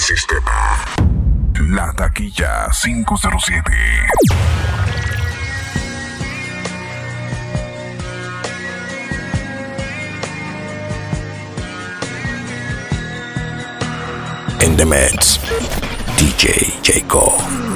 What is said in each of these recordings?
sistema. La taquilla 507. In the Mets, DJ Jacob.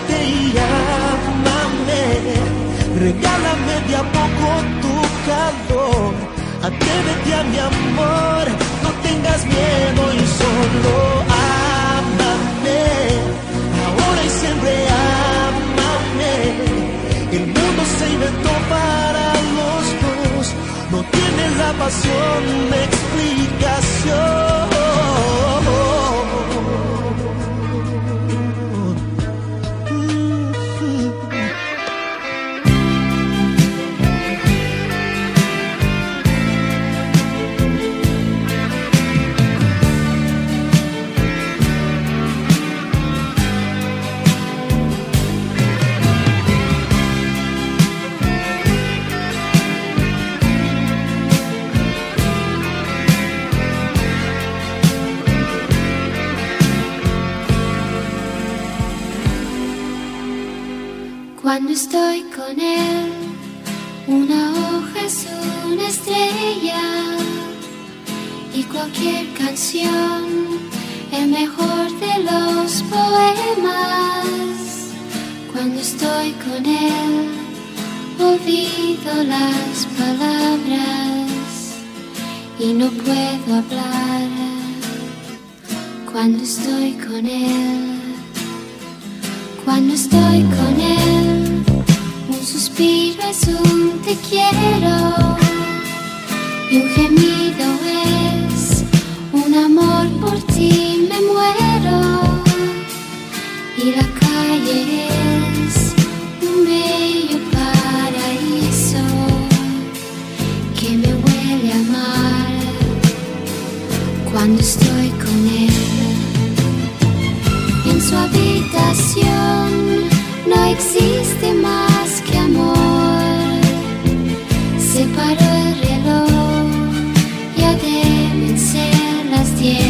Acércate y ámame, regálame de a poco tu calor. Atrévete a mi amor, no tengas miedo y solo ámame. Ahora y siempre ámame. El mundo se inventó para los dos, no tiene la pasión de explicación. Mejor de los poemas. Cuando estoy con él, olvido las palabras y no puedo hablar. Cuando estoy con él. Cuando estoy con él, un suspiro es un te quiero y un gemido es un amor por ti me muero y la calle es un bello paraíso que me huele a mar cuando estoy con él. En su habitación no existe más ser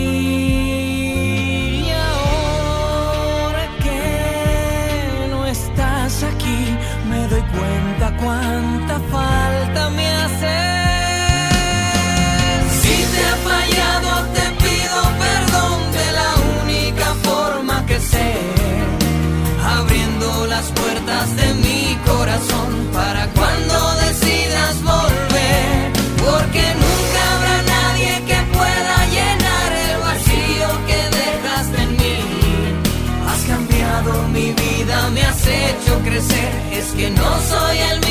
cuánta falta me haces. Si te ha fallado, te pido perdón de la única forma que sé, abriendo las puertas de mi corazón para cuando decidas volver, porque nunca habrá nadie que pueda llenar el vacío que dejaste en mí. Has cambiado mi vida, me has hecho crecer, es que no soy el mismo.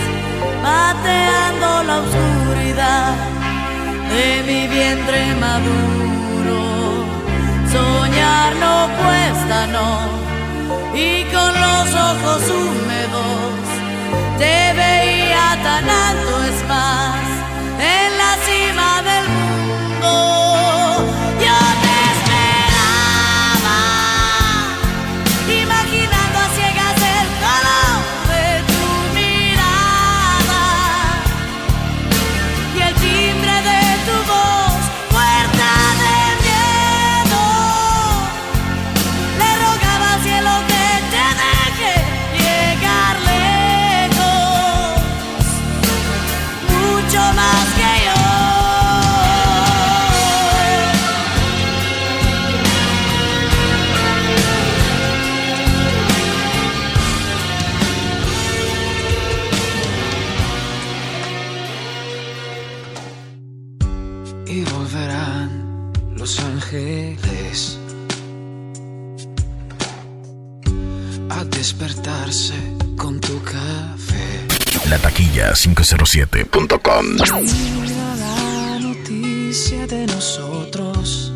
pateando la oscuridad de mi vientre maduro. Soñar no cuesta, no, y con los ojos húmedos te veía tan alto, es más, en la cima del mundo. noticia de nosotros.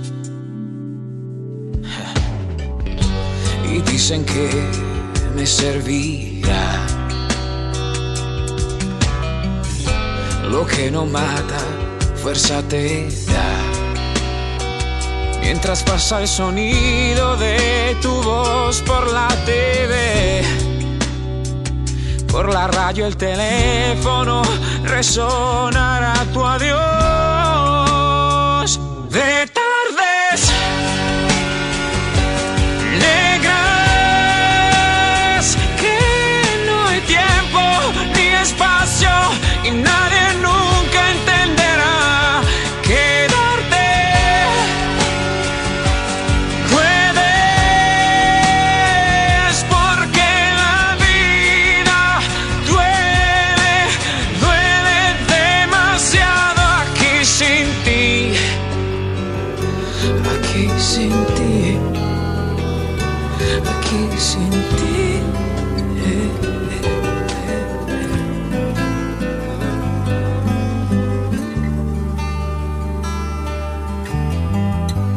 Y dicen que me servirá. Lo que no mata, fuerza te da. Mientras pasa el sonido de tu voz por la TV por la radio el teléfono resonará tu adiós sin ti, aquí sin ti. eh, eh, eh, eh.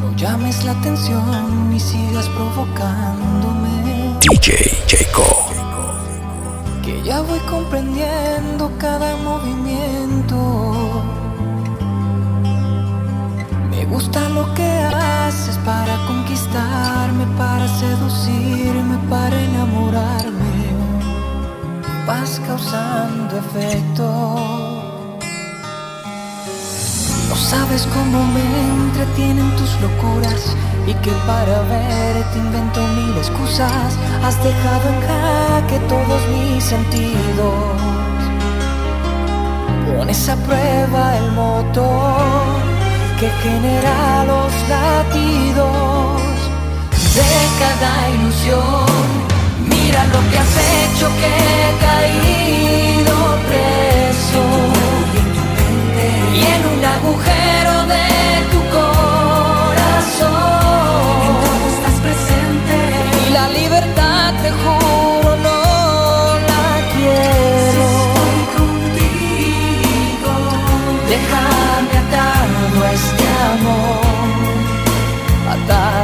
No llames la atención y sigas provocándome. DJ Jacob. Que ya voy comprendiendo cada movimiento. Gusta lo que haces para conquistarme, para seducirme, para enamorarme. Vas causando efecto. No sabes cómo me entretienen tus locuras y que para verte invento mil excusas. Has dejado en jaque todos mis sentidos. Pones a prueba el motor que genera los latidos de cada ilusión. Mira lo que has hecho que he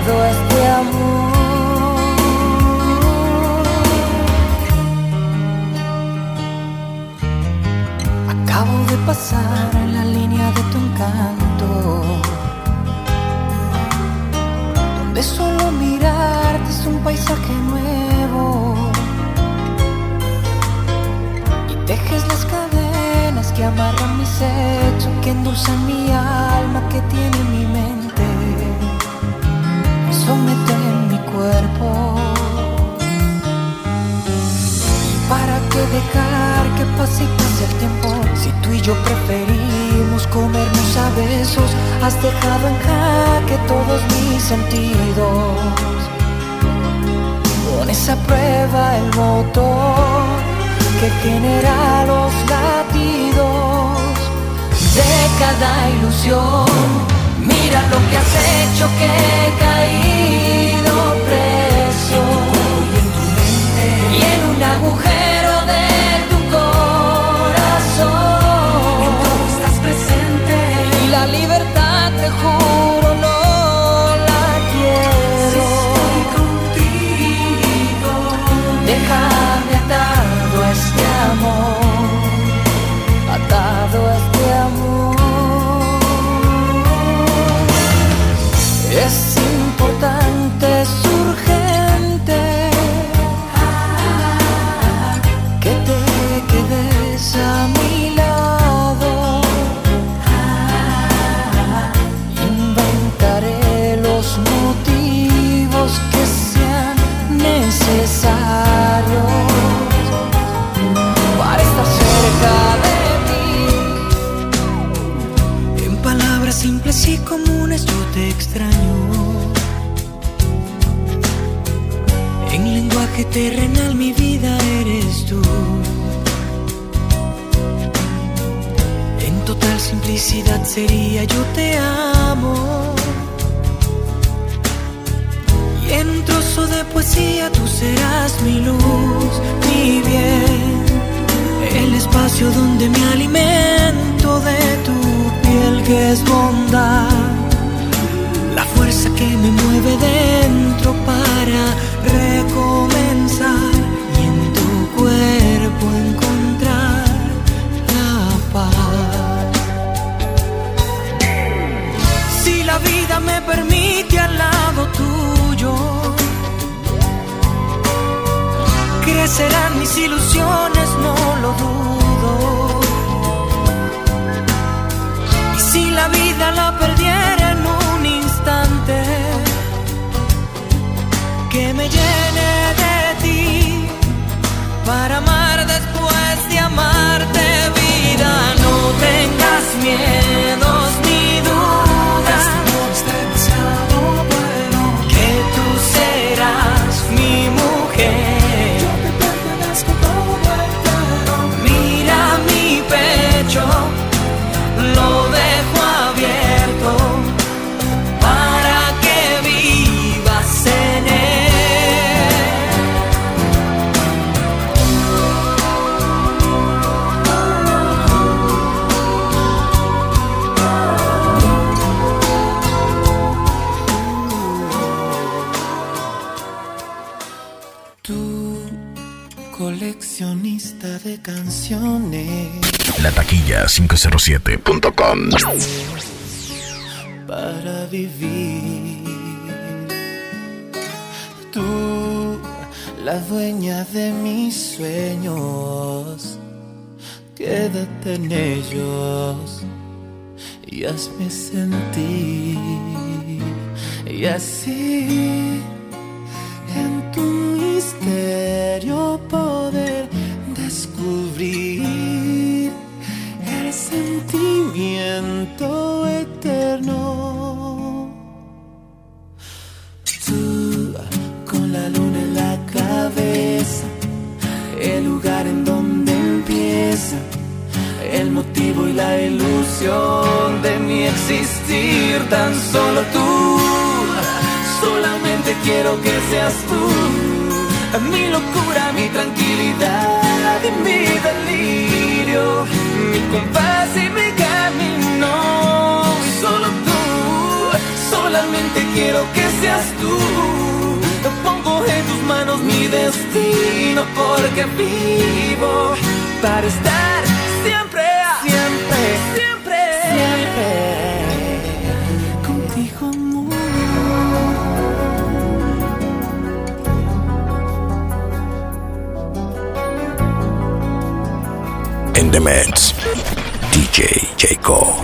atado a este amor. Acabo de pasar en la línea de tu encanto, donde solo mirarte es un paisaje nuevo. Y tejes las cadenas que amarran mis hechos, que endulzan mi alma, que tiene mi mente, me someten mi cuerpo. ¿Para qué dejar que pase y pase el tiempo? Si tú y yo preferimos comernos a besos, has dejado en jaque todos mis sentidos. Pones a prueba el motor que genera los latidos de cada ilusión. Mira lo que has hecho que he caído preso. Y en un agujero de tu corazón. Estás presente. Y la libertad te juro no la quiero. Contigo déjame atado crecerán mis ilusiones, no lo dudo. Y si la vida la 507.com. para vivir. Tú, la dueña de mis sueños, quédate en ellos y hazme sentir. Y así, y la ilusión de mi existir, tan solo tú. Solamente quiero que seas tú, mi locura, mi tranquilidad y mi delirio, mi compás y mi camino. Y solo tú, solamente quiero que seas tú. Pongo en tus manos mi destino porque vivo para estar Mets, DJ Jacob.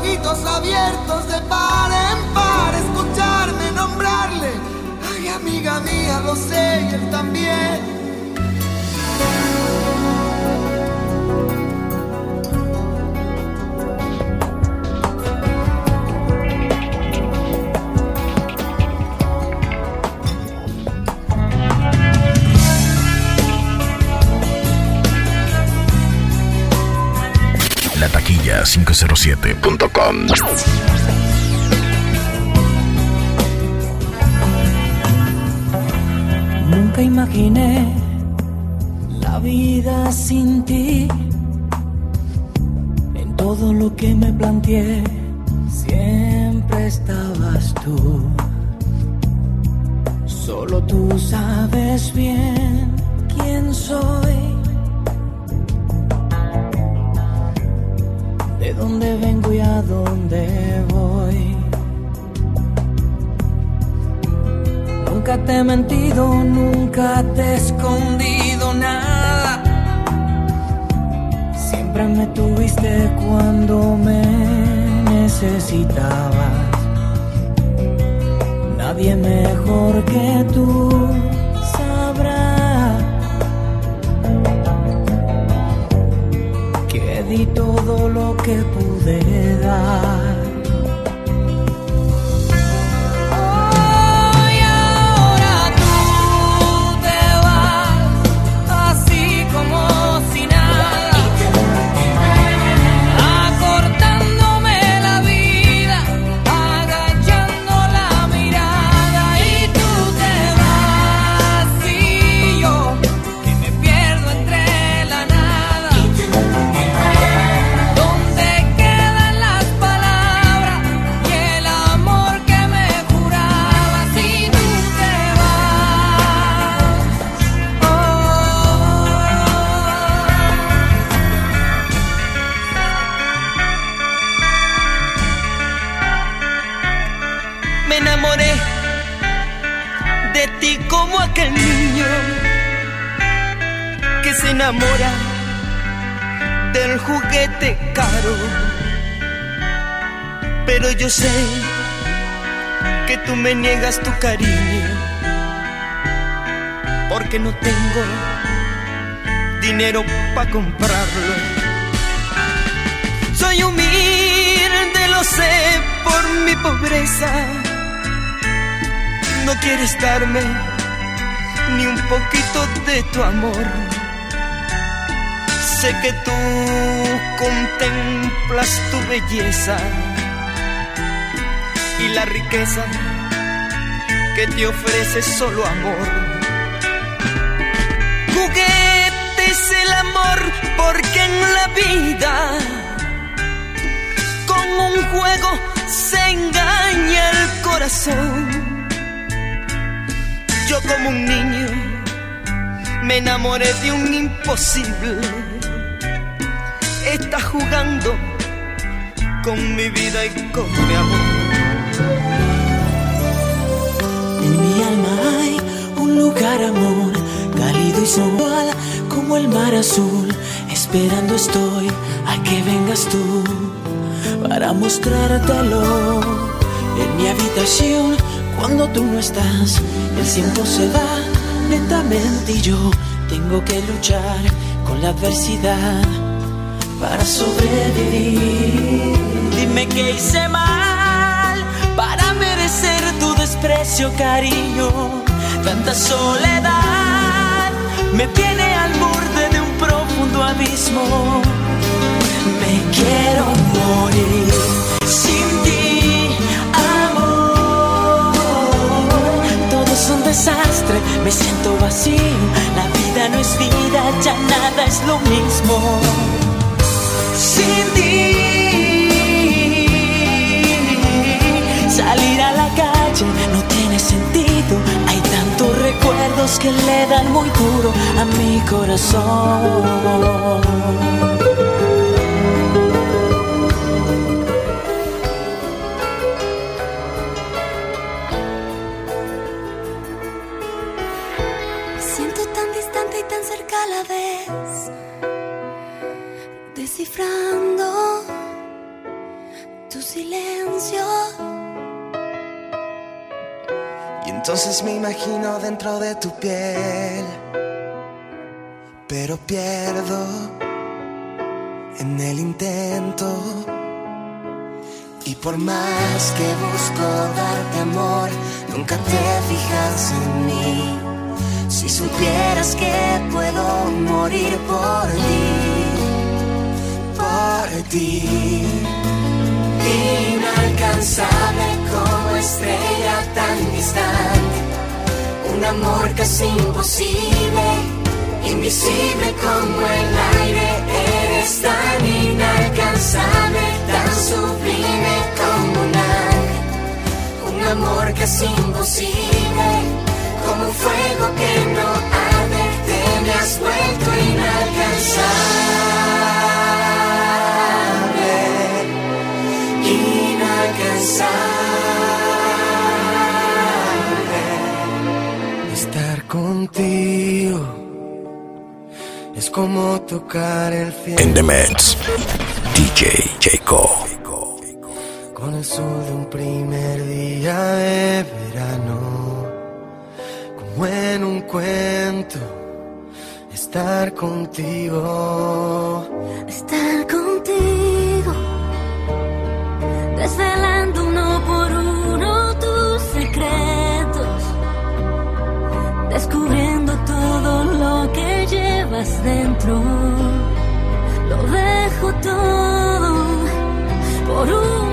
ojitos abiertos de par en par, escucharme nombrarle. Ay, amiga mía, lo sé y él también. 507.com. Nunca imaginé la vida sin ti. En todo lo que me planteé, siempre estabas tú. Solo tú sabes bien quién soy. Dónde vengo y a dónde voy. Nunca te he mentido, nunca te he escondido nada. Siempre me tuviste cuando me necesitabas. Nadie mejor que tú di todo lo que pude dar. Me niegas tu cariño porque no tengo dinero para comprarlo. Soy humilde, lo sé por mi pobreza. No quieres darme ni un poquito de tu amor. Sé que tú contemplas tu belleza y la riqueza que te ofrece solo amor. Juguete es el amor porque en la vida con un juego se engaña el corazón. Yo como un niño me enamoré de un imposible. Está jugando con mi vida y con mi amor. Mi alma hay un lugar, amor, cálido y sensual, como el mar azul. Esperando estoy a que vengas tú para mostrártelo. En mi habitación, cuando tú no estás, el tiempo se va lentamente y yo tengo que luchar con la adversidad para sobrevivir. Dime que hice mal merecer tu desprecio, cariño. Tanta soledad me tiene al borde de un profundo abismo. Me quiero morir sin ti, amor. Todo es un desastre, me siento vacío. La vida no es vida, ya nada es lo mismo. Sin ti, salir a la calle no tiene sentido. Hay tantos recuerdos que le dan muy duro a mi corazón. Siento tan distante y tan cerca a la vez, descifrando tu silencio. Entonces me imagino dentro de tu piel, pero pierdo en el intento. Y por más que busco darte amor, nunca te fijas en mí. Si supieras que puedo morir por ti, por ti. Inalcanzable estrella tan distante, un amor casi imposible, invisible como el aire, eres tan inalcanzable, tan sublime como un ángel, un amor casi imposible, como un fuego que no arde, te me has vuelto inalcanzable inalcanzable. Contigo es como tocar el cielo In the mix, DJ Jacob. con el sol de un primer día de verano, como en un cuento. Estar contigo. Estar contigo, desvelando uno llevas dentro. Lo dejo todo por un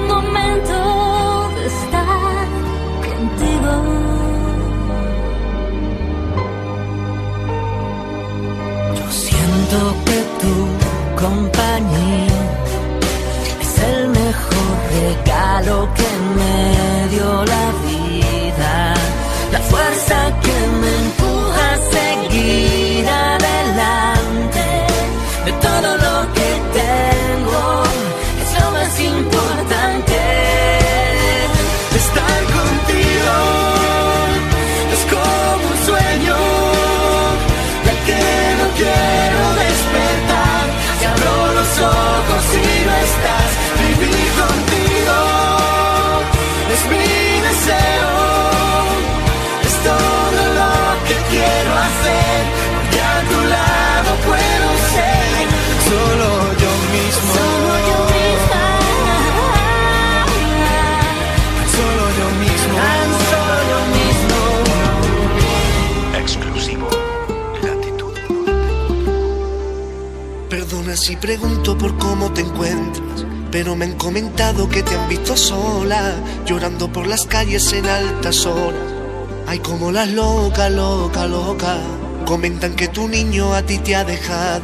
por cómo te encuentras, pero me han comentado que te han visto sola, llorando por las calles en altas horas. Ay, como las loca, loca, loca. Comentan que tu niño a ti te ha dejado,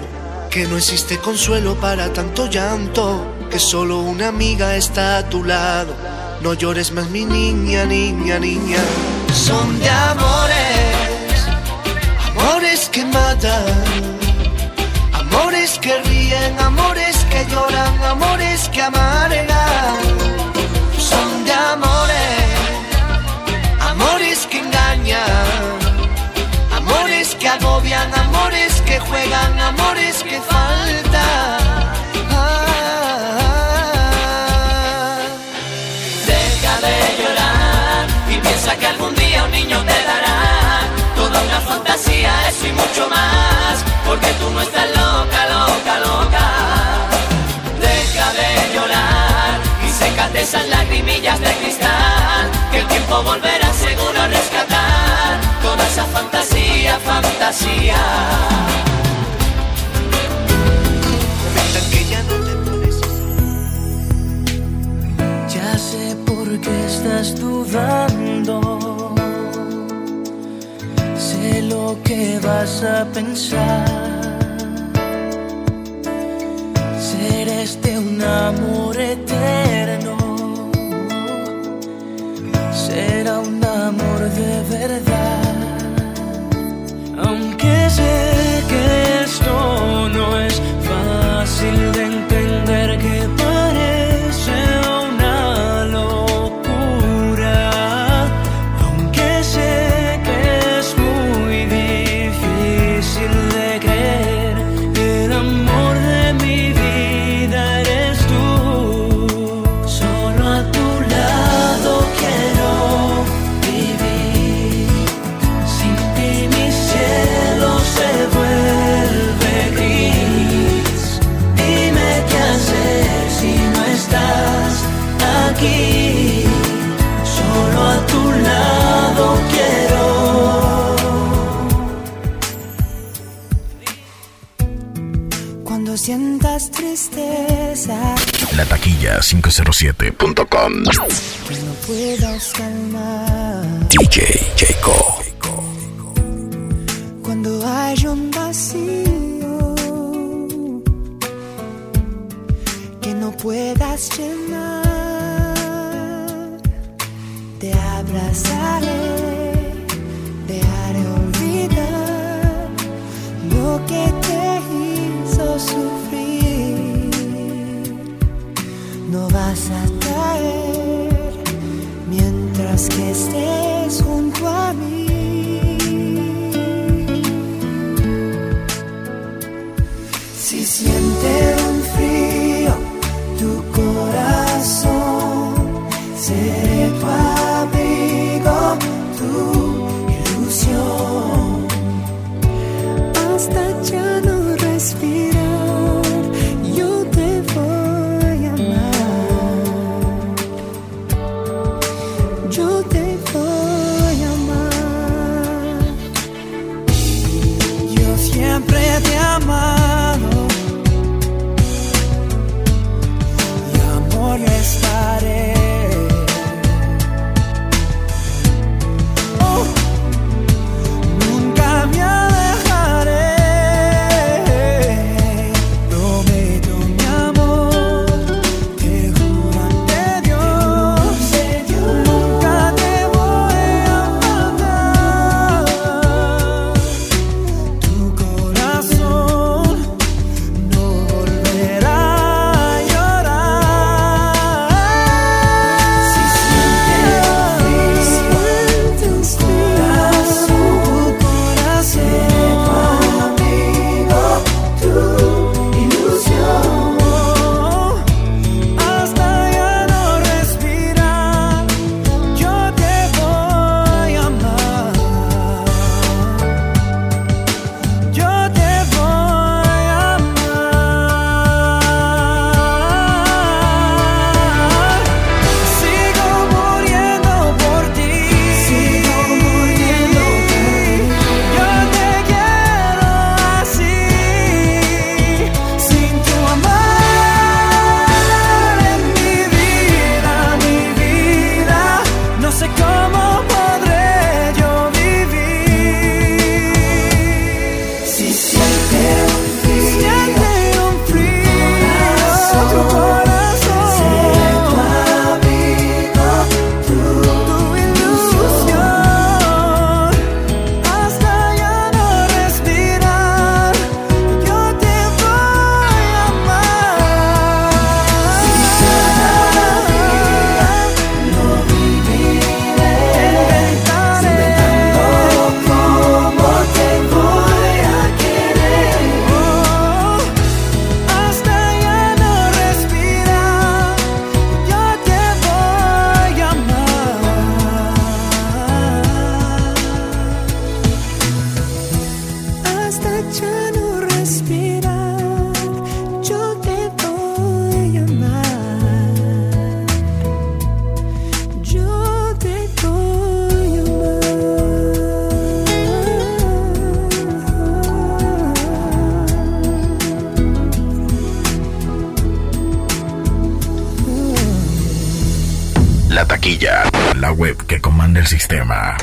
que no existe consuelo para tanto llanto, que solo una amiga está a tu lado. No llores más, mi niña, niña, niña. Son de amores, amores que matan. Amores que ríen, amores que lloran, amores que amargan. Son de amores, amores que engañan, amores que agobian, amores que juegan, amores que faltan. Deja de llorar y piensa que algún día un niño te dará toda una fantasía, eso y mucho más, porque tú no estás loca, loca, loca. Deja de llorar y sécate esas lagrimillas de cristal, que el tiempo volverá seguro a rescatar toda esa fantasía, fantasía. Ya sé por qué estás dudando lo que vas a pensar. Ser este un amor eterno. Será un amor de verdad. Sevilla507.com. No DJ Jacob. Cuando hay un vacío que no puedas llenar el sistema.